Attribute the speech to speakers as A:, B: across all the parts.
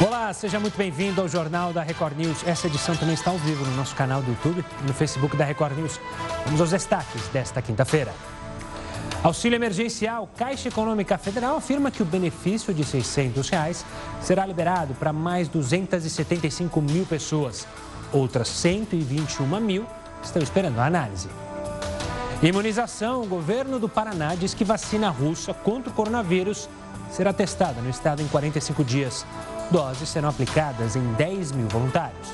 A: Olá, seja muito bem-vindo ao Jornal da Record News. Essa edição também está ao vivo no nosso canal do YouTube e no Facebook da Record News. Vamos aos destaques desta quinta-feira. Auxílio emergencial. Caixa Econômica Federal afirma que o benefício de 600 reais será liberado para mais 275 mil pessoas. Outras 121 mil estão esperando a análise. Imunização. O governo do Paraná diz que vacina russa contra o coronavírus será testada no estado em 45 dias. Doses serão aplicadas em 10 mil voluntários.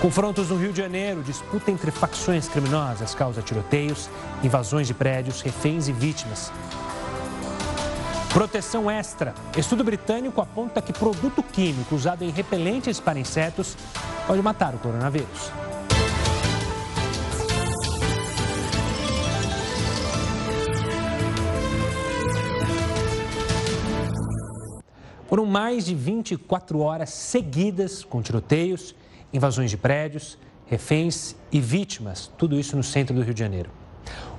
A: Confrontos no Rio de Janeiro, disputa entre facções criminosas causa tiroteios, invasões de prédios, reféns e vítimas. Proteção extra. Estudo britânico aponta que produto químico usado em repelentes para insetos pode matar o coronavírus. Foram mais de 24 horas seguidas com tiroteios, invasões de prédios, reféns e vítimas, tudo isso no centro do Rio de Janeiro.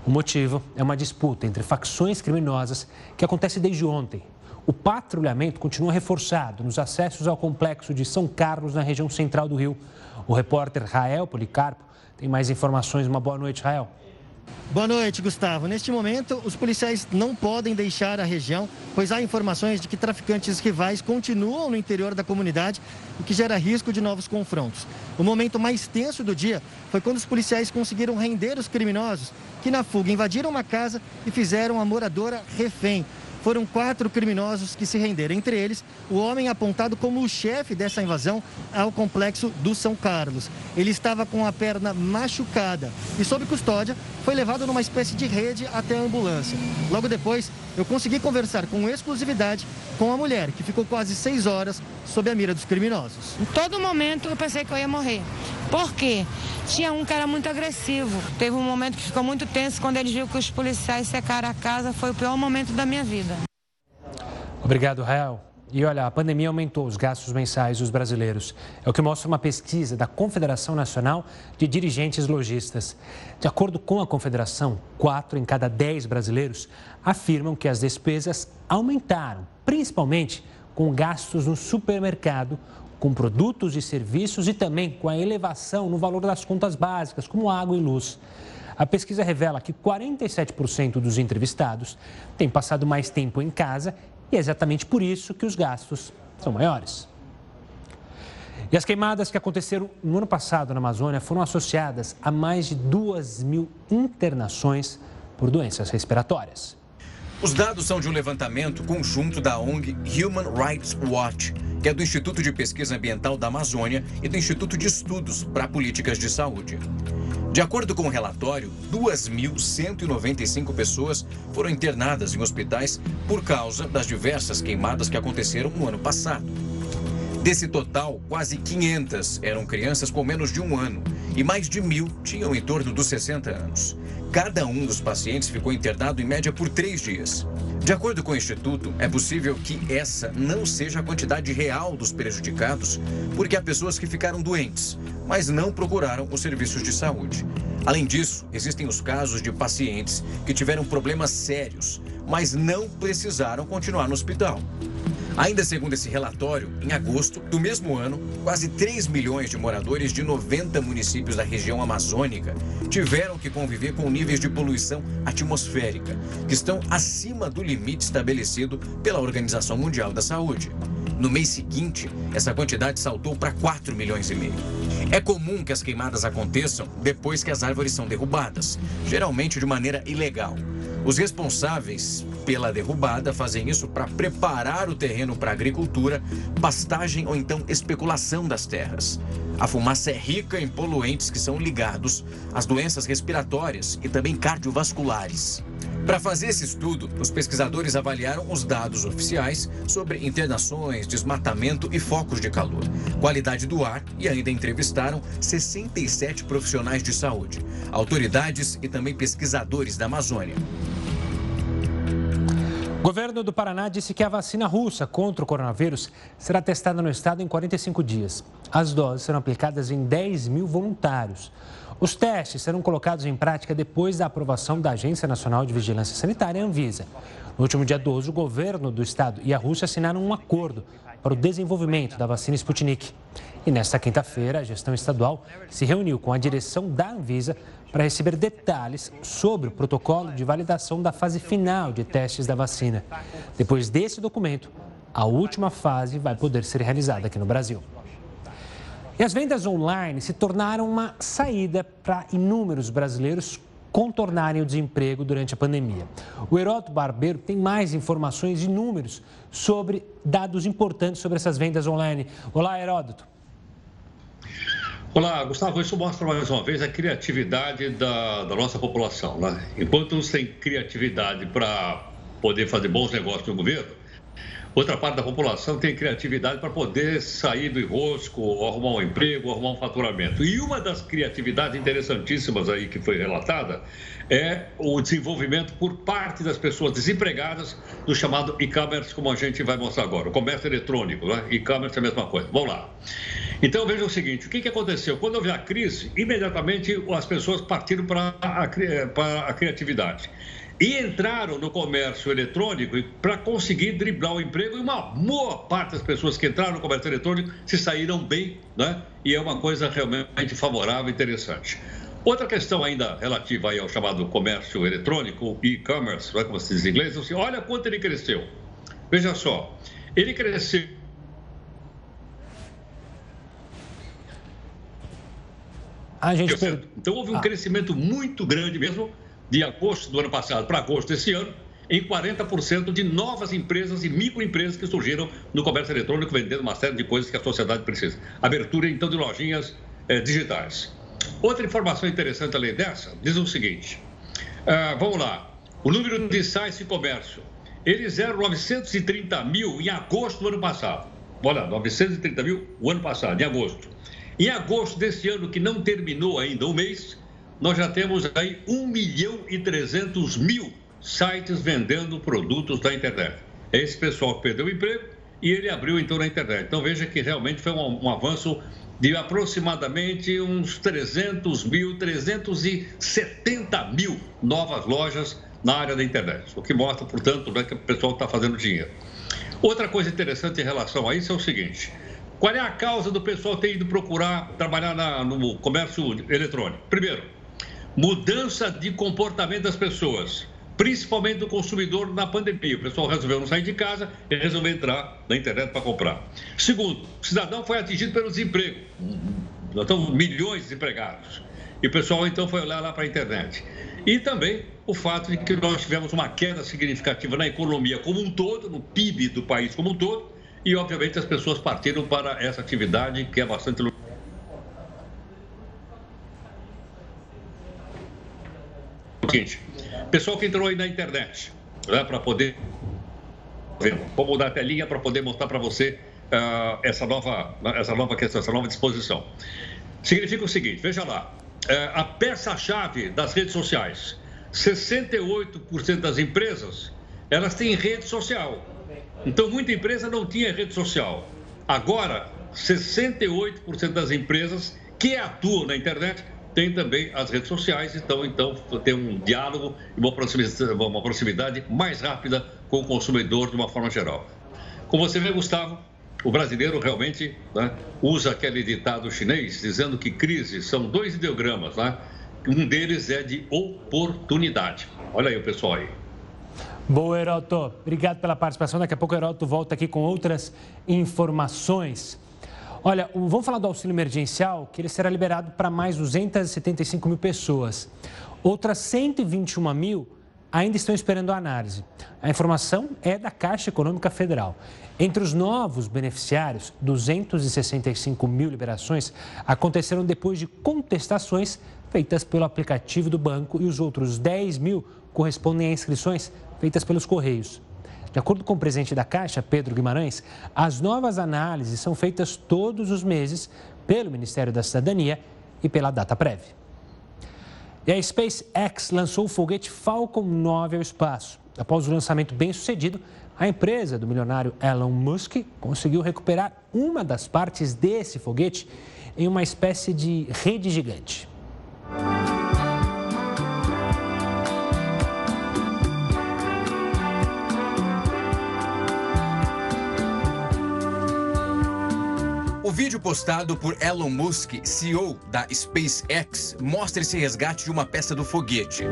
A: O motivo é uma disputa entre facções criminosas que acontece desde ontem. O patrulhamento continua reforçado nos acessos ao complexo de São Carlos, na região central do Rio. O repórter Rael Policarpo tem mais informações. Uma boa noite, Rael.
B: Boa noite, Gustavo. Neste momento, os policiais não podem deixar a região, pois há informações de que traficantes rivais continuam no interior da comunidade, o que gera risco de novos confrontos. O momento mais tenso do dia foi quando os policiais conseguiram render os criminosos que, na fuga, invadiram uma casa e fizeram a moradora refém foram quatro criminosos que se renderam. Entre eles, o homem apontado como o chefe dessa invasão ao complexo do São Carlos. Ele estava com a perna machucada e, sob custódia, foi levado numa espécie de rede até a ambulância. Logo depois, eu consegui conversar com exclusividade com a mulher, que ficou quase seis horas sob a mira dos criminosos.
C: Em todo momento eu pensei que eu ia morrer. Por quê? Tinha um cara muito agressivo. Teve um momento que ficou muito tenso quando ele viu que os policiais secaram a casa. Foi o pior momento da minha vida.
A: Obrigado, Rael. E olha, a pandemia aumentou os gastos mensais dos brasileiros. É o que mostra uma pesquisa da Confederação Nacional de Dirigentes Logistas. De acordo com a Confederação, quatro em cada dez brasileiros afirmam que as despesas aumentaram, principalmente com gastos no supermercado, com produtos e serviços e também com a elevação no valor das contas básicas, como água e luz. A pesquisa revela que 47% dos entrevistados têm passado mais tempo em casa e é exatamente por isso que os gastos são maiores. E as queimadas que aconteceram no ano passado na Amazônia foram associadas a mais de 2 mil internações por doenças respiratórias.
D: Os dados são de um levantamento conjunto da ONG Human Rights Watch, que é do Instituto de Pesquisa Ambiental da Amazônia e do Instituto de Estudos para Políticas de Saúde. De acordo com o relatório, 2.195 pessoas foram internadas em hospitais por causa das diversas queimadas que aconteceram no ano passado. Desse total, quase 500 eram crianças com menos de um ano e mais de mil tinham em torno dos 60 anos. Cada um dos pacientes ficou internado em média por três dias. De acordo com o Instituto, é possível que essa não seja a quantidade real dos prejudicados, porque há pessoas que ficaram doentes, mas não procuraram os serviços de saúde. Além disso, existem os casos de pacientes que tiveram problemas sérios, mas não precisaram continuar no hospital. Ainda segundo esse relatório, em agosto do mesmo ano, quase 3 milhões de moradores de 90 municípios da região amazônica tiveram que conviver com níveis de poluição atmosférica que estão acima do limite estabelecido pela Organização Mundial da Saúde. No mês seguinte, essa quantidade saltou para 4 milhões e meio. É comum que as queimadas aconteçam depois que as árvores são derrubadas, geralmente de maneira ilegal. Os responsáveis pela derrubada fazem isso para preparar o terreno para agricultura, pastagem ou então especulação das terras. A fumaça é rica em poluentes que são ligados às doenças respiratórias e também cardiovasculares. Para fazer esse estudo, os pesquisadores avaliaram os dados oficiais sobre internações, desmatamento e focos de calor, qualidade do ar e ainda entrevistaram 67 profissionais de saúde, autoridades e também pesquisadores da Amazônia.
A: O governo do Paraná disse que a vacina russa contra o coronavírus será testada no estado em 45 dias. As doses serão aplicadas em 10 mil voluntários. Os testes serão colocados em prática depois da aprovação da Agência Nacional de Vigilância Sanitária, Anvisa. No último dia 12, o governo do estado e a Rússia assinaram um acordo para o desenvolvimento da vacina Sputnik. E nesta quinta-feira, a gestão estadual se reuniu com a direção da Anvisa para receber detalhes sobre o protocolo de validação da fase final de testes da vacina. Depois desse documento, a última fase vai poder ser realizada aqui no Brasil. E as vendas online se tornaram uma saída para inúmeros brasileiros contornarem o desemprego durante a pandemia. O Heródoto Barbeiro tem mais informações e números sobre dados importantes sobre essas vendas online. Olá, Heródoto.
E: Olá, Gustavo. Isso mostra mais uma vez a criatividade da, da nossa população. Né? Enquanto uns têm criatividade para poder fazer bons negócios no governo, outra parte da população tem criatividade para poder sair do enrosco, arrumar um emprego, arrumar um faturamento. E uma das criatividades interessantíssimas aí que foi relatada é o desenvolvimento por parte das pessoas desempregadas do chamado e-commerce, como a gente vai mostrar agora, o comércio eletrônico, né? E-commerce é a mesma coisa. Vamos lá. Então veja o seguinte: o que, que aconteceu? Quando houve a crise, imediatamente as pessoas partiram para a, para a criatividade e entraram no comércio eletrônico para conseguir driblar o emprego e uma boa parte das pessoas que entraram no comércio eletrônico se saíram bem, né? E é uma coisa realmente favorável e interessante. Outra questão ainda relativa ao chamado comércio eletrônico, e-commerce, é como se diz em inglês, assim, olha quanto ele cresceu. Veja só, ele cresceu A gente per... Então houve um ah. crescimento muito grande mesmo de agosto do ano passado para agosto desse ano, em 40% de novas empresas e microempresas que surgiram no comércio eletrônico, vendendo uma série de coisas que a sociedade precisa. Abertura, então, de lojinhas eh, digitais. Outra informação interessante além dessa diz o seguinte: uh, vamos lá, o número de sites de comércio, eles eram 930 mil em agosto do ano passado. Olha, 930 mil o ano passado, em agosto. Em agosto desse ano, que não terminou ainda o mês, nós já temos aí 1 milhão e 300 mil sites vendendo produtos da internet. É esse pessoal que perdeu o emprego e ele abriu então na internet. Então veja que realmente foi um, um avanço de aproximadamente uns 300 mil, 370 mil novas lojas na área da internet. O que mostra, portanto, né, que o pessoal está fazendo dinheiro. Outra coisa interessante em relação a isso é o seguinte: qual é a causa do pessoal ter ido procurar trabalhar na, no comércio eletrônico? Primeiro, mudança de comportamento das pessoas, principalmente do consumidor na pandemia. O pessoal resolveu não sair de casa e resolveu entrar na internet para comprar. Segundo, o cidadão foi atingido pelo desemprego. Nós estamos milhões de desempregados. E o pessoal então foi olhar lá para a internet. E também o fato de que nós tivemos uma queda significativa na economia como um todo, no PIB do país como um todo, e, obviamente, as pessoas partiram para essa atividade que é bastante. Seguinte, pessoal que entrou aí na internet, né, para poder. Vou mudar a telinha para poder mostrar para você uh, essa, nova, essa nova questão, essa nova disposição. Significa o seguinte: veja lá, uh, a peça-chave das redes sociais. 68% das empresas elas têm rede social. Então, muita empresa não tinha rede social. Agora, 68% das empresas que atuam na internet têm também as redes sociais, então, então tem um diálogo e uma proximidade, uma proximidade mais rápida com o consumidor de uma forma geral. Como você vê, Gustavo, o brasileiro realmente né, usa aquele ditado chinês dizendo que crises são dois ideogramas, né? um deles é de oportunidade. Olha aí o pessoal aí.
A: Boa, Heroto. Obrigado pela participação. Daqui a pouco Heroto volta aqui com outras informações. Olha, vamos falar do auxílio emergencial, que ele será liberado para mais 275 mil pessoas. Outras 121 mil ainda estão esperando a análise. A informação é da Caixa Econômica Federal. Entre os novos beneficiários, 265 mil liberações aconteceram depois de contestações feitas pelo aplicativo do banco e os outros 10 mil correspondem a inscrições feitas pelos Correios. De acordo com o presidente da Caixa, Pedro Guimarães, as novas análises são feitas todos os meses pelo Ministério da Cidadania e pela DataPrev. E a SpaceX lançou o foguete Falcon 9 ao espaço. Após o lançamento bem sucedido, A empresa do milionário Elon Musk conseguiu recuperar uma das partes desse foguete em uma espécie de rede gigante.
D: Vídeo postado por Elon Musk, CEO da SpaceX, mostra esse resgate de uma peça do foguete.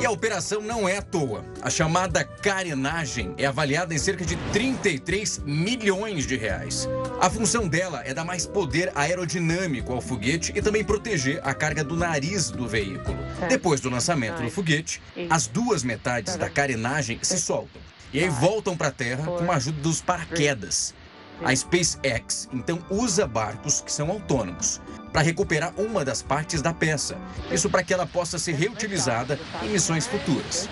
D: E a operação não é à toa. A chamada carenagem é avaliada em cerca de 33 milhões de reais. A função dela é dar mais poder aerodinâmico ao foguete e também proteger a carga do nariz do veículo. Depois do lançamento do foguete, as duas metades da carenagem se soltam e aí voltam para a Terra com a ajuda dos paraquedas. A SpaceX então usa barcos que são autônomos para recuperar uma das partes da peça. Isso para que ela possa ser reutilizada em missões futuras.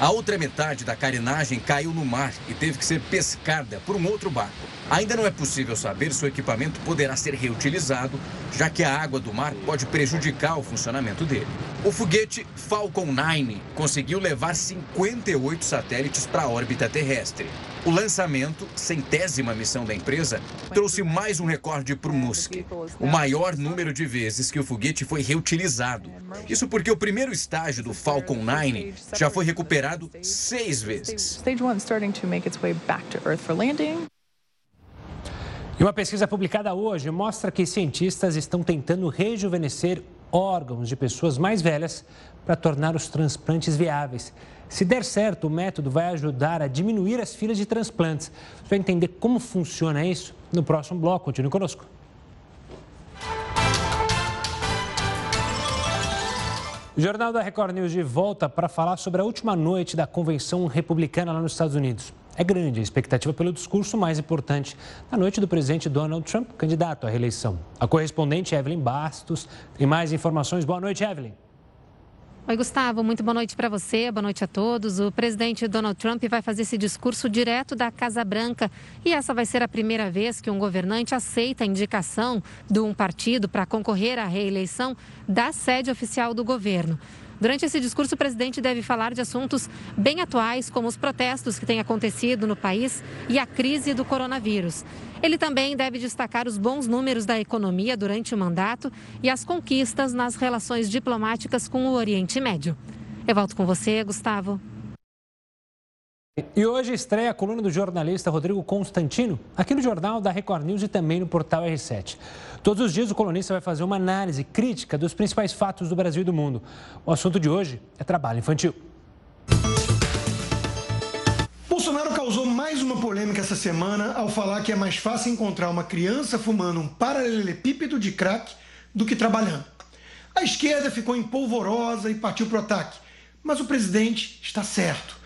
D: A outra metade da carenagem caiu no mar e teve que ser pescada por um outro barco. Ainda não é possível saber se o equipamento poderá ser reutilizado, já que a água do mar pode prejudicar o funcionamento dele. O foguete Falcon 9 conseguiu levar 58 satélites para a órbita terrestre. O lançamento, centésima missão da empresa, trouxe mais um recorde para o Musk, o maior número de vezes que o foguete foi reutilizado. Isso porque o primeiro estágio do Falcon 9 já foi recuperado seis vezes.
A: E uma pesquisa publicada hoje mostra que cientistas estão tentando rejuvenescer órgãos de pessoas mais velhas para tornar os transplantes viáveis. Se der certo, o método vai ajudar a diminuir as filas de transplantes. Vai entender como funciona isso no próximo bloco. Continue conosco. O Jornal da Record News de volta para falar sobre a última noite da convenção republicana lá nos Estados Unidos. É grande a expectativa pelo discurso mais importante da noite do presidente Donald Trump, candidato à reeleição. A correspondente Evelyn Bastos tem mais informações. Boa noite, Evelyn.
F: Oi, Gustavo, muito boa noite para você, boa noite a todos. O presidente Donald Trump vai fazer esse discurso direto da Casa Branca e essa vai ser a primeira vez que um governante aceita a indicação de um partido para concorrer à reeleição da sede oficial do governo. Durante esse discurso, o presidente deve falar de assuntos bem atuais, como os protestos que têm acontecido no país e a crise do coronavírus. Ele também deve destacar os bons números da economia durante o mandato e as conquistas nas relações diplomáticas com o Oriente Médio. Eu volto com você, Gustavo.
A: E hoje estreia a coluna do jornalista Rodrigo Constantino, aqui no Jornal da Record News e também no portal R7. Todos os dias o colunista vai fazer uma análise crítica dos principais fatos do Brasil e do mundo. O assunto de hoje é trabalho infantil.
G: Bolsonaro causou mais uma polêmica essa semana ao falar que é mais fácil encontrar uma criança fumando um paralelepípedo de crack do que trabalhando. A esquerda ficou empolvorosa e partiu para o ataque, mas o presidente está certo.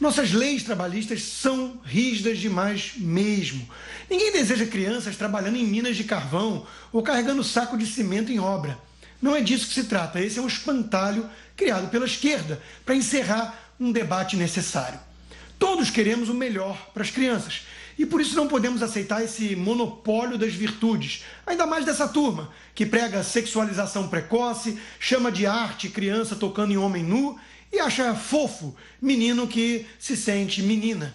G: Nossas leis trabalhistas são rígidas demais mesmo. Ninguém deseja crianças trabalhando em minas de carvão ou carregando saco de cimento em obra. Não é disso que se trata. Esse é um espantalho criado pela esquerda para encerrar um debate necessário. Todos queremos o melhor para as crianças e por isso não podemos aceitar esse monopólio das virtudes, ainda mais dessa turma que prega sexualização precoce, chama de arte criança tocando em homem nu e acha fofo menino que se sente menina.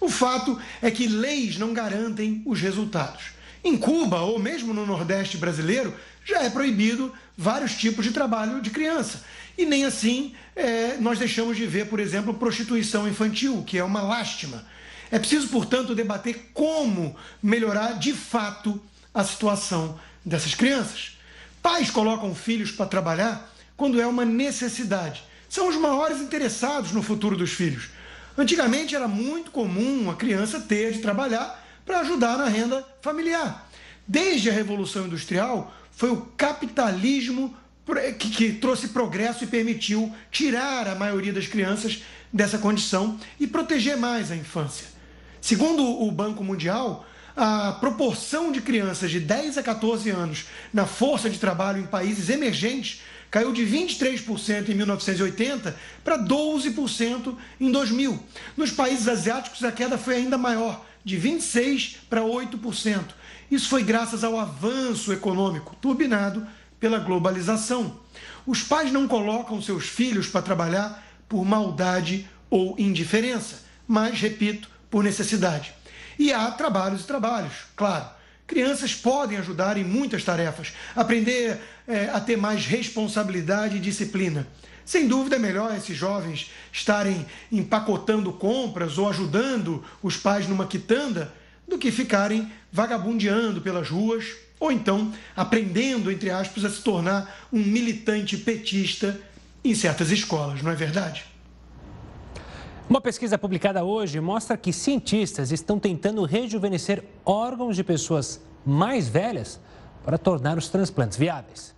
G: O fato é que leis não garantem os resultados. Em Cuba ou mesmo no Nordeste brasileiro já é proibido vários tipos de trabalho de criança. E nem assim é, nós deixamos de ver, por exemplo, prostituição infantil, que é uma lástima. É preciso, portanto, debater como melhorar de fato a situação dessas crianças. Pais colocam filhos para trabalhar quando é uma necessidade são os maiores interessados no futuro dos filhos. Antigamente era muito comum uma criança ter de trabalhar para ajudar na renda familiar. Desde a Revolução Industrial, foi o capitalismo que, que, trouxe progresso e permitiu tirar a maioria das crianças dessa condição e proteger mais a infância. Segundo o Banco Mundial, a proporção de crianças de 10 a 14 anos na força de trabalho em países emergentes caiu de 23% em 1980 para 12% em 2000. Nos países asiáticos, a queda foi ainda maior, de 26% para 8%. Isso foi graças ao avanço econômico, turbinado pela globalização. Os pais não colocam seus filhos para trabalhar por maldade ou indiferença, mas, repito, por necessidade. E há trabalhos e trabalhos, claro. Crianças podem ajudar em muitas tarefas, aprender é, a ter mais responsabilidade e disciplina. Sem dúvida é melhor esses jovens estarem empacotando compras ou ajudando os pais numa quitanda do que ficarem vagabundeando pelas ruas ou então aprendendo, entre aspas, a se tornar um militante petista em certas escolas, não é verdade?
A: Uma pesquisa publicada hoje mostra que cientistas estão tentando rejuvenescer órgãos de pessoas mais velhas para tornar os transplantes viáveis.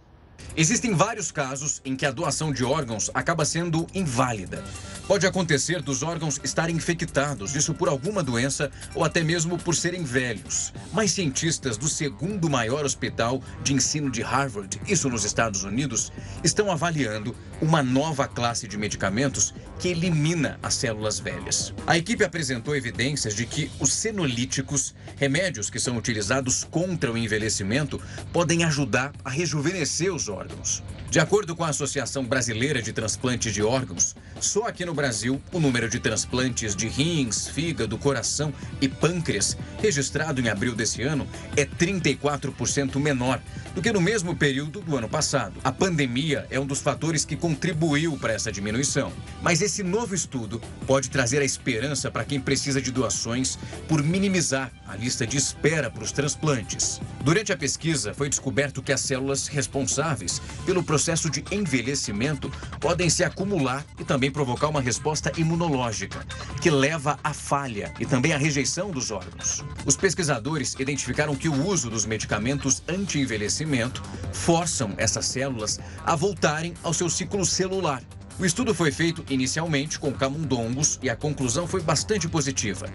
D: Existem vários casos em que a doação de órgãos acaba sendo inválida. Pode acontecer dos órgãos estarem infectados, isso por alguma doença ou até mesmo por serem velhos. Mas cientistas do segundo maior hospital de ensino de Harvard, isso nos Estados Unidos, estão avaliando uma nova classe de medicamentos que elimina as células velhas. A equipe apresentou evidências de que os senolíticos, remédios que são utilizados contra o envelhecimento, podem ajudar a rejuvenescer os órgãos. De acordo com a Associação Brasileira de Transplantes de Órgãos, só aqui no Brasil, o número de transplantes de rins, fígado, coração e pâncreas, registrado em abril desse ano, é 34% menor do que no mesmo período do ano passado. A pandemia é um dos fatores que contribuiu para essa diminuição. Mas esse novo estudo pode trazer a esperança para quem precisa de doações por minimizar a lista de espera para os transplantes. Durante a pesquisa, foi descoberto que as células responsáveis pelo processo de envelhecimento podem se acumular e também provocar uma resposta imunológica, que leva à falha e também à rejeição dos órgãos. Os pesquisadores identificaram que o uso dos medicamentos anti-envelhecimento forçam essas células a voltarem ao seu ciclo celular o estudo foi feito inicialmente com camundongos e a conclusão foi bastante positiva.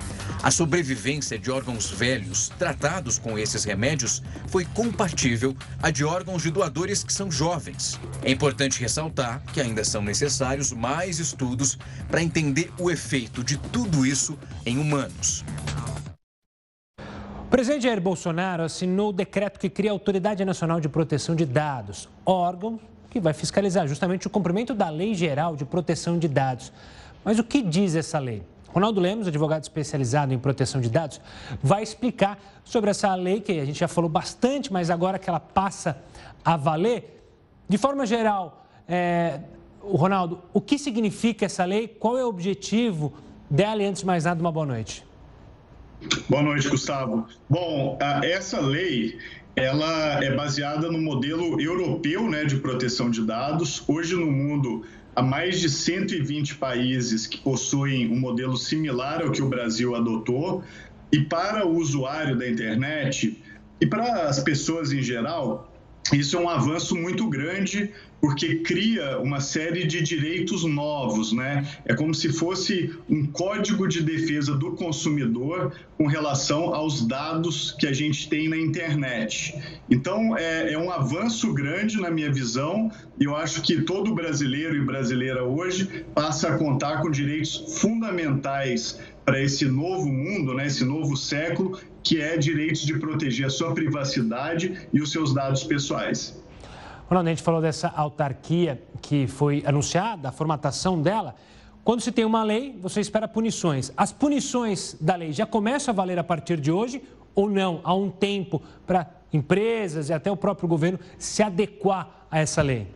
D: A sobrevivência de órgãos velhos tratados com esses remédios foi compatível à de órgãos de doadores que são jovens. É importante ressaltar que ainda são necessários mais estudos para entender o efeito de tudo isso em humanos.
A: O presidente Jair Bolsonaro assinou o decreto que cria a Autoridade Nacional de Proteção de Dados, órgão que vai fiscalizar justamente o cumprimento da Lei Geral de Proteção de Dados. Mas o que diz essa lei? Ronaldo Lemos, advogado especializado em proteção de dados, vai explicar sobre essa lei que a gente já falou bastante, mas agora que ela passa a valer. De forma geral, é, Ronaldo, o que significa essa lei? Qual é o objetivo dela? E antes de mais nada, uma boa noite.
H: Boa noite, Gustavo. Bom, essa lei ela é baseada no modelo europeu né, de proteção de dados. Hoje no mundo há mais de 120 países que possuem um modelo similar ao que o Brasil adotou. E para o usuário da internet e para as pessoas em geral, isso é um avanço muito grande porque cria uma série de direitos novos, né? É como se fosse um código de defesa do consumidor com relação aos dados que a gente tem na internet. Então, é, é um avanço grande na minha visão e eu acho que todo brasileiro e brasileira hoje passa a contar com direitos fundamentais para esse novo mundo, né, esse novo século, que é direitos de proteger a sua privacidade e os seus dados pessoais.
A: Ronaldo, a gente falou dessa autarquia que foi anunciada, a formatação dela. Quando se tem uma lei, você espera punições. As punições da lei já começam a valer a partir de hoje ou não? Há um tempo para empresas e até o próprio governo se adequar a essa lei?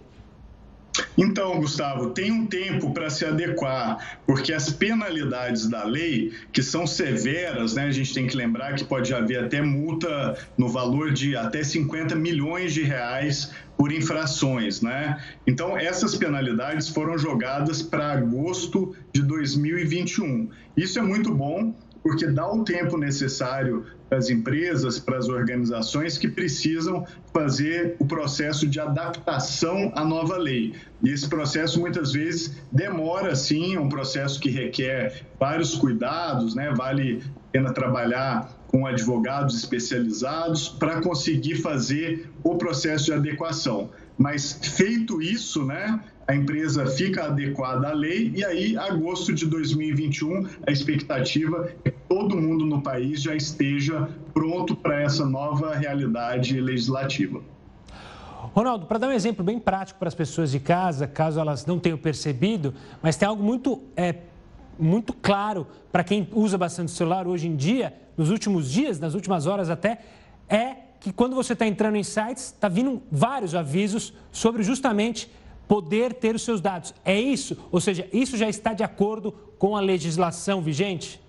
H: Então, Gustavo, tem um tempo para se adequar, porque as penalidades da lei, que são severas, né, a gente tem que lembrar que pode haver até multa no valor de até 50 milhões de reais por infrações, né? Então, essas penalidades foram jogadas para agosto de 2021. Isso é muito bom, porque dá o tempo necessário para as empresas, para as organizações que precisam fazer o processo de adaptação à nova lei. E esse processo muitas vezes demora, sim, é um processo que requer vários cuidados, né? Vale a pena trabalhar com advogados especializados para conseguir fazer o processo de adequação. Mas feito isso, né, a empresa fica adequada à lei e aí, agosto de 2021, a expectativa é que todo mundo no país já esteja pronto para essa nova realidade legislativa.
A: Ronaldo, para dar um exemplo bem prático para as pessoas de casa, caso elas não tenham percebido, mas tem algo muito, é, muito claro para quem usa bastante celular hoje em dia, nos últimos dias, nas últimas horas até, é que quando você está entrando em sites, está vindo vários avisos sobre justamente poder ter os seus dados. É isso? Ou seja, isso já está de acordo com a legislação vigente?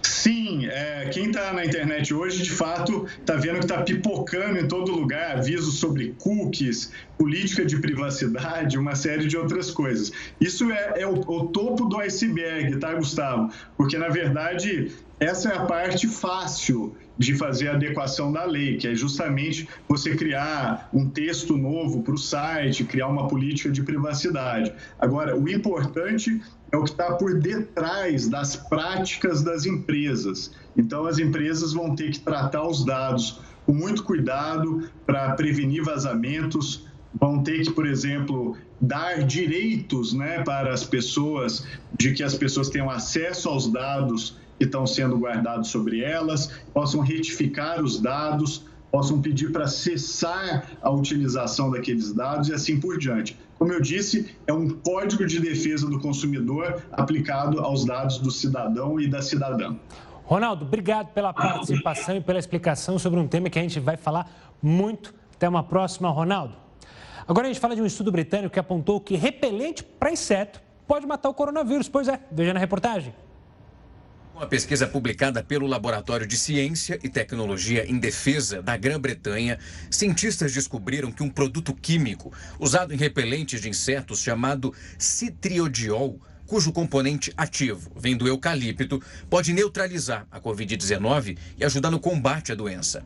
H: Sim, é, quem está na internet hoje, de fato, está vendo que está pipocando em todo lugar avisos sobre cookies, política de privacidade, uma série de outras coisas. Isso é, é o, o topo do iceberg, tá, Gustavo? Porque, na verdade, essa é a parte fácil de fazer a adequação da lei, que é justamente você criar um texto novo para o site, criar uma política de privacidade. Agora, o importante é o que está por detrás das práticas das empresas. Então, as empresas vão ter que tratar os dados com muito cuidado para prevenir vazamentos, vão ter que, por exemplo, dar direitos né, para as pessoas, de que as pessoas tenham acesso aos dados que estão sendo guardados sobre elas, possam retificar os dados, possam pedir para cessar a utilização daqueles dados e assim por diante. Como eu disse, é um código de defesa do consumidor aplicado aos dados do cidadão e da cidadã.
A: Ronaldo, obrigado pela participação e pela explicação sobre um tema que a gente vai falar muito. Até uma próxima, Ronaldo. Agora a gente fala de um estudo britânico que apontou que repelente para inseto pode matar o coronavírus. Pois é, veja na reportagem.
D: Uma pesquisa publicada pelo Laboratório de Ciência e Tecnologia em Defesa da Grã-Bretanha, cientistas descobriram que um produto químico usado em repelentes de insetos chamado citriodiol, cujo componente ativo vem do eucalipto, pode neutralizar a Covid-19 e ajudar no combate à doença.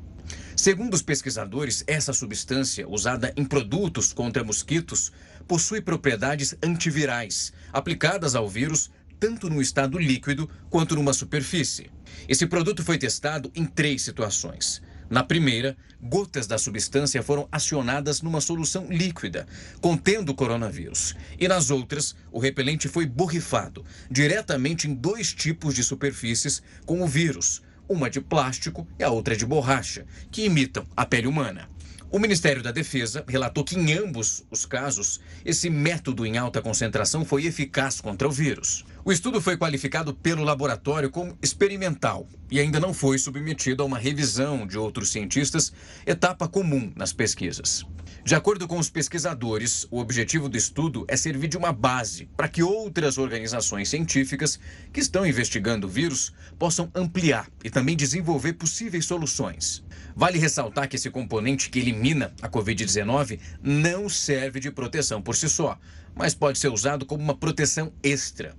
D: Segundo os pesquisadores, essa substância, usada em produtos contra mosquitos, possui propriedades antivirais aplicadas ao vírus tanto no estado líquido quanto numa superfície. Esse produto foi testado em três situações. Na primeira, gotas da substância foram acionadas numa solução líquida, contendo coronavírus. E nas outras, o repelente foi borrifado diretamente em dois tipos de superfícies com o vírus, uma de plástico e a outra de borracha, que imitam a pele humana. O Ministério da Defesa relatou que em ambos os casos, esse método em alta concentração foi eficaz contra o vírus. O estudo foi qualificado pelo laboratório como experimental e ainda não foi submetido a uma revisão de outros cientistas, etapa comum nas pesquisas. De acordo com os pesquisadores, o objetivo do estudo é servir de uma base para que outras organizações científicas que estão investigando o vírus possam ampliar e também desenvolver possíveis soluções. Vale ressaltar que esse componente que elimina a Covid-19 não serve de proteção por si só, mas pode ser usado como uma proteção extra.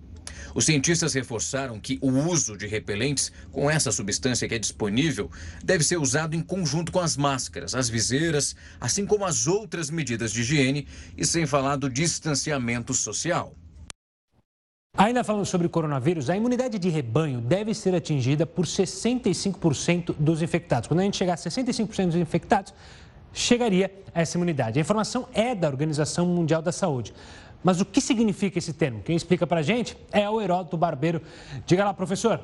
D: Os cientistas reforçaram que o uso de repelentes com essa substância que é disponível deve ser usado em conjunto com as máscaras, as viseiras, assim como as outras medidas de higiene e sem falar do distanciamento social.
A: Ainda falando sobre coronavírus, a imunidade de rebanho deve ser atingida por 65% dos infectados. Quando a gente chegar a 65% dos infectados, chegaria essa imunidade. A informação é da Organização Mundial da Saúde. Mas o que significa esse termo? Quem explica para a gente é o Heródoto Barbeiro. Diga lá, professor.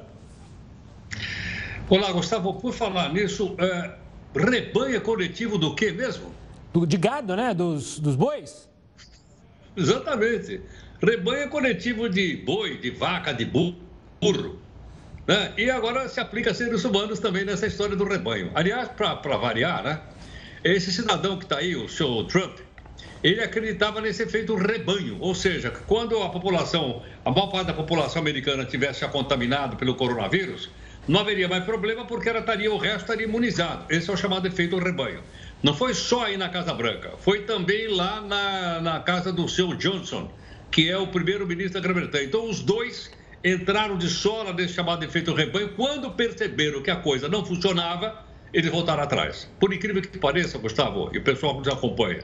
E: Olá, Gustavo. Por falar nisso, é, rebanho é coletivo do que mesmo?
A: Do, de gado, né? Dos, dos bois?
E: Exatamente. Rebanho é coletivo de boi, de vaca, de burro. Né? E agora se aplica a seres humanos também nessa história do rebanho. Aliás, para variar, né? Esse cidadão que está aí, o senhor Trump, ele acreditava nesse efeito rebanho, ou seja, quando a população, a maior parte da população americana tivesse já contaminado pelo coronavírus, não haveria mais problema porque ela estaria, o resto estaria imunizado. Esse é o chamado efeito rebanho. Não foi só aí na Casa Branca, foi também lá na, na casa do seu Johnson, que é o primeiro-ministro da Grã-Bretanha. Então, os dois entraram de sola nesse chamado efeito rebanho. Quando perceberam que a coisa não funcionava, eles voltaram atrás. Por incrível que pareça, Gustavo, e o pessoal que nos acompanha,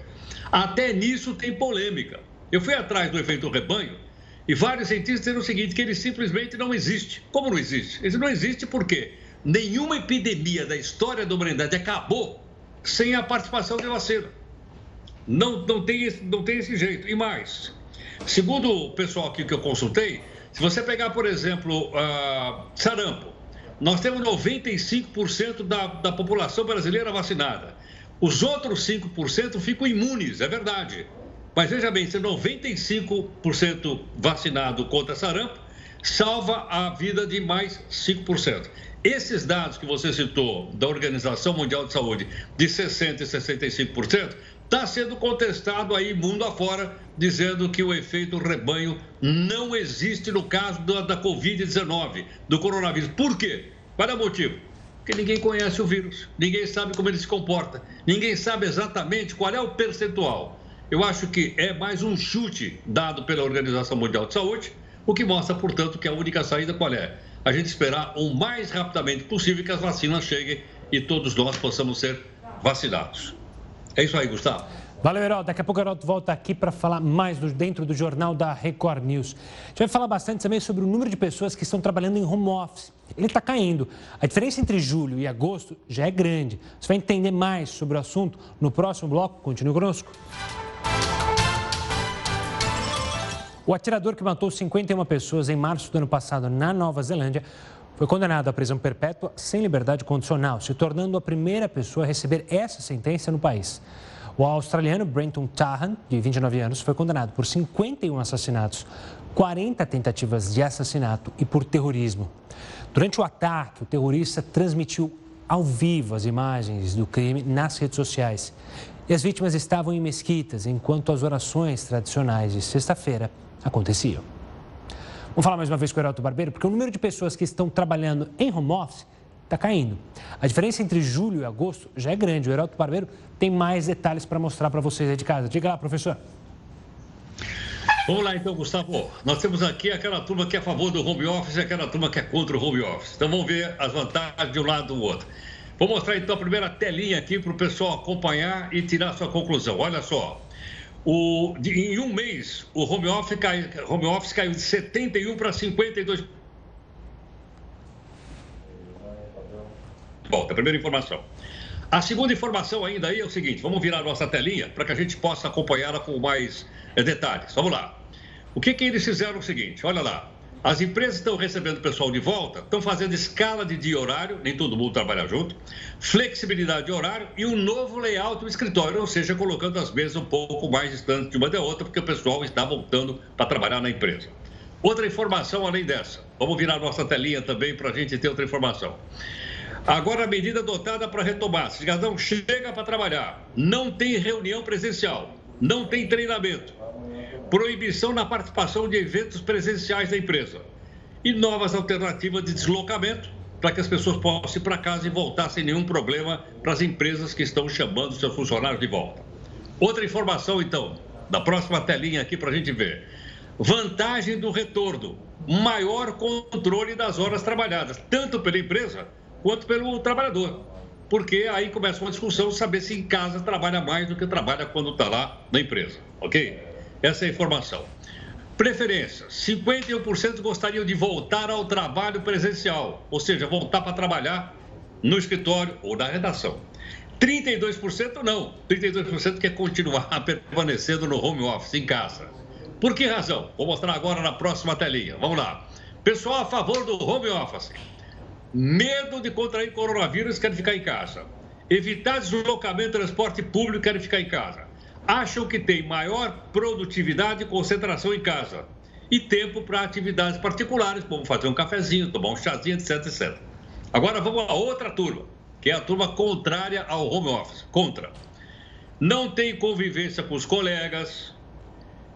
E: até nisso tem polêmica. Eu fui atrás do efeito rebanho e vários cientistas disseram o seguinte, que ele simplesmente não existe. Como não existe? Ele não existe porque nenhuma epidemia da história da humanidade acabou sem a participação de vacina. Não, não, tem, esse, não tem esse jeito. E mais, segundo o pessoal aqui que eu consultei, se você pegar, por exemplo, uh, sarampo, nós temos 95% da, da população brasileira vacinada. Os outros 5% ficam imunes, é verdade. Mas veja bem, se 95% vacinado contra sarampo, salva a vida de mais 5%. Esses dados que você citou da Organização Mundial de Saúde, de 60% e 65%, está sendo contestado aí mundo afora, dizendo que o efeito rebanho não existe no caso da, da Covid-19, do coronavírus. Por quê? Qual é o motivo? Porque ninguém conhece o vírus, ninguém sabe como ele se comporta, ninguém sabe exatamente qual é o percentual. Eu acho que é mais um chute dado pela Organização Mundial de Saúde, o que mostra, portanto, que a única saída qual é? A gente esperar o mais rapidamente possível que as vacinas cheguem e todos nós possamos ser vacinados. É isso aí, Gustavo.
A: Valeu, Herói. Daqui a pouco o Herói volta aqui para falar mais do, dentro do jornal da Record News. A gente vai falar bastante também sobre o número de pessoas que estão trabalhando em home office. Ele está caindo. A diferença entre julho e agosto já é grande. Você vai entender mais sobre o assunto no próximo bloco. Continue conosco. O atirador que matou 51 pessoas em março do ano passado na Nova Zelândia foi condenado à prisão perpétua sem liberdade condicional, se tornando a primeira pessoa a receber essa sentença no país. O australiano Brenton Tahan, de 29 anos, foi condenado por 51 assassinatos, 40 tentativas de assassinato e por terrorismo. Durante o ataque, o terrorista transmitiu ao vivo as imagens do crime nas redes sociais. E as vítimas estavam em mesquitas enquanto as orações tradicionais de sexta-feira aconteciam. Vamos falar mais uma vez com o Heraldo Barbeiro, porque o número de pessoas que estão trabalhando em home office está caindo. A diferença entre julho e agosto já é grande. O Heraldo Barbeiro tem mais detalhes para mostrar para vocês aí de casa. Diga lá, professor.
E: Vamos lá então, Gustavo. Nós temos aqui aquela turma que é a favor do home office e aquela turma que é contra o home office. Então vamos ver as vantagens de um lado do outro. Vou mostrar então a primeira telinha aqui para o pessoal acompanhar e tirar sua conclusão. Olha só. O, de, em um mês, o home office, cai, home office caiu de 71 para 52. Bom, a primeira informação. A segunda informação ainda aí é o seguinte: vamos virar nossa telinha para que a gente possa acompanhá-la com mais eh, detalhes. Vamos lá. O que, que eles fizeram é o seguinte: olha lá. As empresas estão recebendo pessoal de volta, estão fazendo escala de dia e horário, nem todo mundo trabalha junto, flexibilidade de horário e um novo layout do escritório, ou seja, colocando as mesas um pouco mais distantes de uma da outra, porque o pessoal está voltando para trabalhar na empresa. Outra informação além dessa, vamos virar nossa telinha também para a gente ter outra informação. Agora a medida adotada para retomar, cidadão chega para trabalhar, não tem reunião presencial, não tem treinamento, proibição na participação de eventos presenciais da empresa. E novas alternativas de deslocamento para que as pessoas possam ir para casa e voltar sem nenhum problema para as empresas que estão chamando seus funcionários de volta. Outra informação, então, da próxima telinha aqui para a gente ver. Vantagem do retorno: maior controle das horas trabalhadas, tanto pela empresa quanto pelo trabalhador. Porque aí começa uma discussão saber se em casa trabalha mais do que trabalha quando está lá na empresa, ok? essa é a informação. Preferência: 51% gostariam de voltar ao trabalho presencial, ou seja, voltar para trabalhar no escritório ou na redação. 32% não. 32% quer continuar permanecendo no home office, em casa. Por que razão? Vou mostrar agora na próxima telinha. Vamos lá. Pessoal a favor do home office. Medo de contrair coronavírus, querem ficar em casa. Evitar deslocamento de transporte público, querem ficar em casa acham que tem maior produtividade e concentração em casa e tempo para atividades particulares, como fazer um cafezinho, tomar um chazinho, etc, etc. Agora vamos a outra turma, que é a turma contrária ao home office, contra. Não tem convivência com os colegas.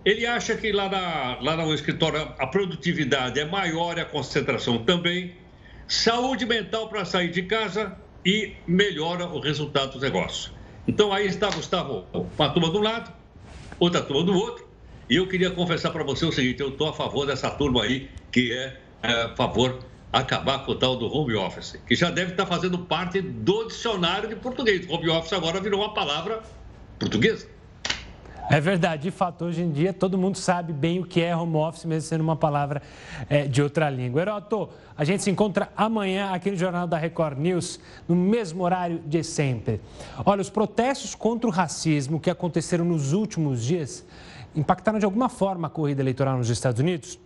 E: Ele acha que lá, na, lá no escritório a produtividade é maior e a concentração também. Saúde mental para sair de casa e melhora o resultado dos negócios. Então aí está Gustavo, uma turma de um lado, outra turma do outro. E eu queria confessar para você o seguinte: eu estou a favor dessa turma aí, que é, é a favor acabar com o tal do home office, que já deve estar tá fazendo parte do dicionário de português. Home office agora virou uma palavra portuguesa.
A: É verdade, de fato, hoje em dia todo mundo sabe bem o que é home office, mesmo sendo uma palavra é, de outra língua. Heroto, a gente se encontra amanhã aqui no Jornal da Record News, no mesmo horário de sempre. Olha, os protestos contra o racismo que aconteceram nos últimos dias impactaram de alguma forma a corrida eleitoral nos Estados Unidos?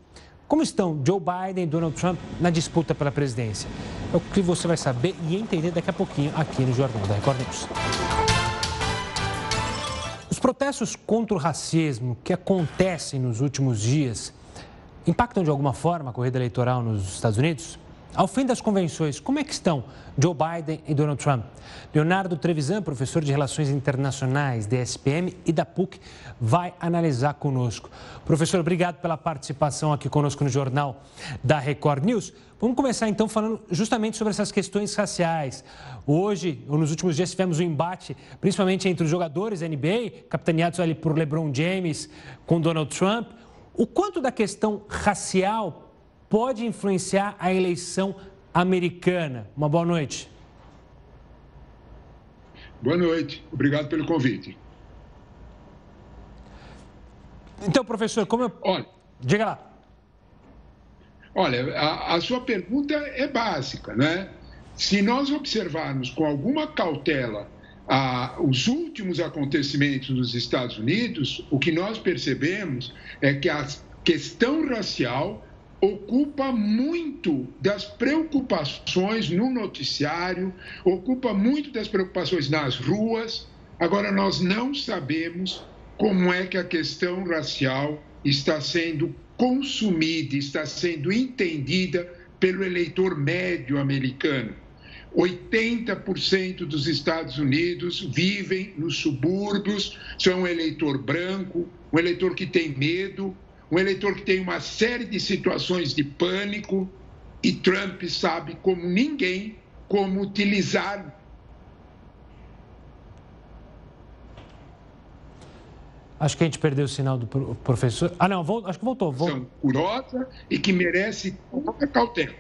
A: Como estão Joe Biden e Donald Trump na disputa pela presidência? É o que você vai saber e entender daqui a pouquinho aqui no Jornal da Record News. Protestos contra o racismo que acontecem nos últimos dias impactam de alguma forma a corrida eleitoral nos Estados Unidos? Ao fim das convenções, como é que estão Joe Biden e Donald Trump? Leonardo Trevisan, professor de Relações Internacionais da SPM e da PUC, vai analisar conosco. Professor, obrigado pela participação aqui conosco no Jornal da Record News. Vamos começar então falando justamente sobre essas questões raciais. Hoje, ou nos últimos dias, tivemos um embate, principalmente entre os jogadores da NBA, capitaneados ali por LeBron James com Donald Trump. O quanto da questão racial pode influenciar a eleição americana? Uma boa noite.
I: Boa noite, obrigado pelo convite.
A: Então, professor, como eu.
I: Olha,
A: Diga lá.
I: Olha, a, a sua pergunta é básica, né? Se nós observarmos com alguma cautela ah, os últimos acontecimentos nos Estados Unidos, o que nós percebemos é que a questão racial ocupa muito das preocupações no noticiário, ocupa muito das preocupações nas ruas. Agora, nós não sabemos como é que a questão racial está sendo consumida, está sendo entendida pelo eleitor médio americano. 80% dos Estados Unidos vivem nos subúrbios, são um eleitor branco, um eleitor que tem medo, um eleitor que tem uma série de situações de pânico e Trump sabe como ninguém como utilizar
A: Acho que a gente perdeu o sinal do professor. Ah, não, acho que voltou. voltou.
I: Curosa e que merece toda cautela.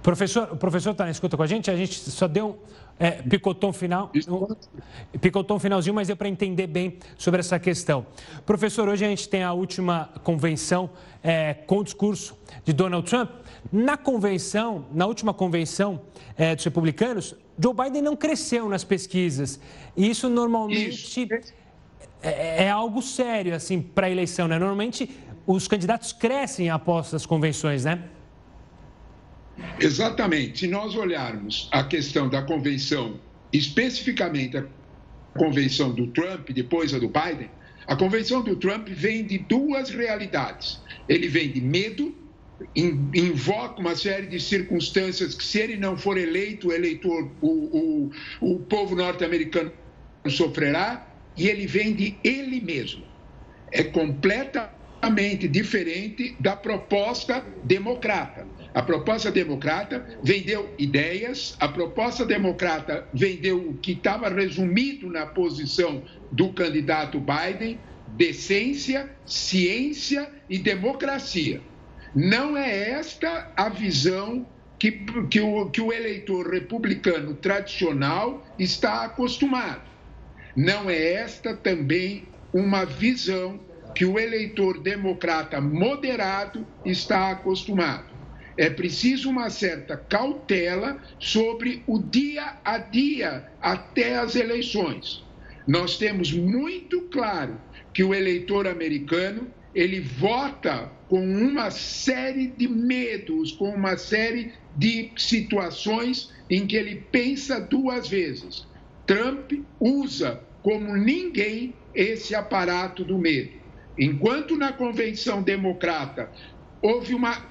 A: Professor, o professor está na escuta com a gente? A gente só deu é, picotou um final, um, picotou um finalzinho, mas deu para entender bem sobre essa questão. Professor, hoje a gente tem a última convenção é, com o discurso de Donald Trump. Na convenção, na última convenção é, dos republicanos, Joe Biden não cresceu nas pesquisas. E isso normalmente isso. É, é, algo sério assim para a eleição, né? Normalmente os candidatos crescem após as convenções, né?
I: Exatamente. Se nós olharmos a questão da convenção, especificamente a convenção do Trump, depois a do Biden, a convenção do Trump vem de duas realidades. Ele vem de medo, invoca uma série de circunstâncias que, se ele não for eleito, o eleitor, o, o, o povo norte-americano sofrerá, e ele vem de ele mesmo. É completamente diferente da proposta democrata. A proposta democrata vendeu ideias, a proposta democrata vendeu o que estava resumido na posição do candidato Biden: decência, ciência e democracia. Não é esta a visão que, que, o, que o eleitor republicano tradicional está acostumado. Não é esta também uma visão que o eleitor democrata moderado está acostumado é preciso uma certa cautela sobre o dia a dia até as eleições. Nós temos muito claro que o eleitor americano ele vota com uma série de medos, com uma série de situações em que ele pensa duas vezes. Trump usa como ninguém esse aparato do medo. Enquanto na convenção democrata houve uma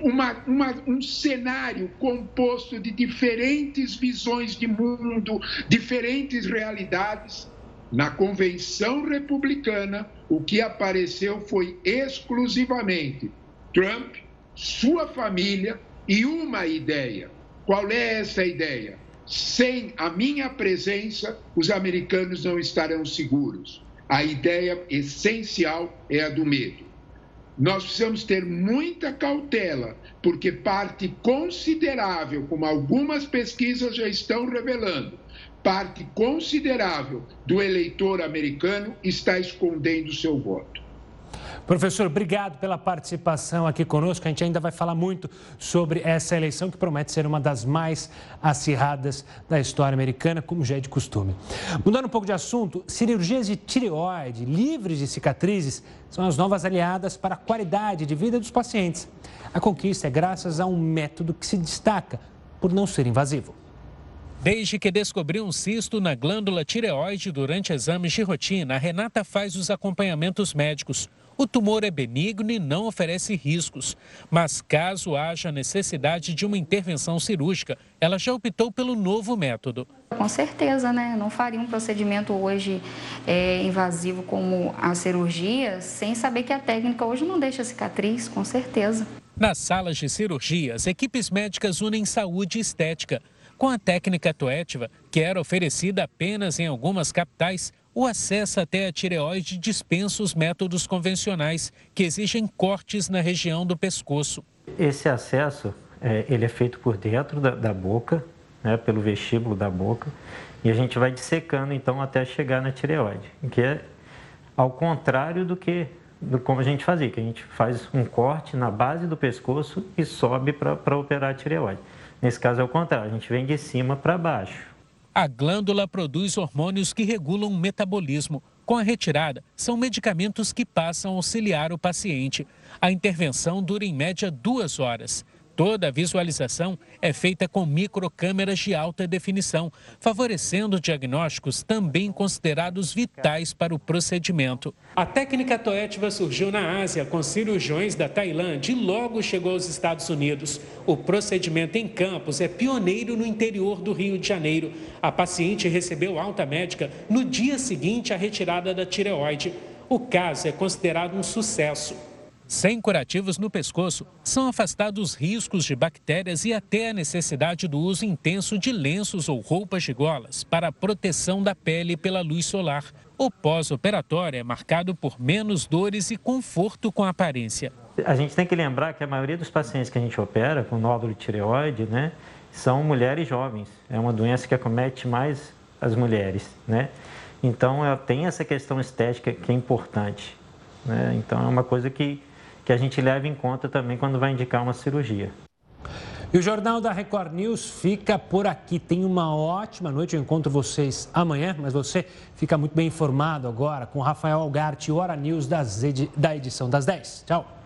I: uma, uma, um cenário composto de diferentes visões de mundo, diferentes realidades. Na convenção republicana, o que apareceu foi exclusivamente Trump, sua família e uma ideia. Qual é essa ideia? Sem a minha presença, os americanos não estarão seguros. A ideia essencial é a do medo nós precisamos ter muita cautela, porque parte considerável, como algumas pesquisas já estão revelando, parte considerável do eleitor americano está escondendo seu voto.
A: Professor, obrigado pela participação aqui conosco. A gente ainda vai falar muito sobre essa eleição que promete ser uma das mais acirradas da história americana, como já é de costume. Mudando um pouco de assunto, cirurgias de tireoide livres de cicatrizes são as novas aliadas para a qualidade de vida dos pacientes. A conquista é graças a um método que se destaca por não ser invasivo.
J: Desde que descobriu um cisto na glândula tireoide durante exames de rotina, a Renata faz os acompanhamentos médicos. O tumor é benigno e não oferece riscos. Mas caso haja necessidade de uma intervenção cirúrgica, ela já optou pelo novo método.
K: Com certeza, né? Não faria um procedimento hoje é, invasivo como a cirurgia sem saber que a técnica hoje não deixa cicatriz, com certeza.
J: Nas salas de cirurgias, equipes médicas unem saúde e estética. Com a técnica Toetiva, que era oferecida apenas em algumas capitais, o acesso até a tireoide dispensa os métodos convencionais, que exigem cortes na região do pescoço.
L: Esse acesso é, ele é feito por dentro da, da boca, né, pelo vestíbulo da boca, e a gente vai dissecando então até chegar na tireoide, que é ao contrário do que do como a gente fazia, que a gente faz um corte na base do pescoço e sobe para operar a tireoide. Nesse caso é o contrário, a gente vem de cima para baixo.
J: A glândula produz hormônios que regulam o metabolismo. Com a retirada, são medicamentos que passam a auxiliar o paciente. A intervenção dura em média duas horas. Toda a visualização é feita com microcâmeras de alta definição, favorecendo diagnósticos também considerados vitais para o procedimento. A técnica Toetiva surgiu na Ásia com cirurgiões da Tailândia e logo chegou aos Estados Unidos. O procedimento em campos é pioneiro no interior do Rio de Janeiro. A paciente recebeu alta médica no dia seguinte à retirada da tireoide. O caso é considerado um sucesso. Sem curativos no pescoço, são afastados riscos de bactérias e até a necessidade do uso intenso de lenços ou roupas de golas para a proteção da pele pela luz solar. O pós-operatório é marcado por menos dores e conforto com a aparência.
L: A gente tem que lembrar que a maioria dos pacientes que a gente opera com nódulo de tireoide, né, são mulheres jovens. É uma doença que acomete mais as mulheres, né? Então, ela tem essa questão estética que é importante. Né? Então, é uma coisa que que a gente leva em conta também quando vai indicar uma cirurgia.
A: E o Jornal da Record News fica por aqui. Tenha uma ótima noite. Eu encontro vocês amanhã, mas você fica muito bem informado agora com Rafael Algarte, Hora News das edi da edição das 10. Tchau.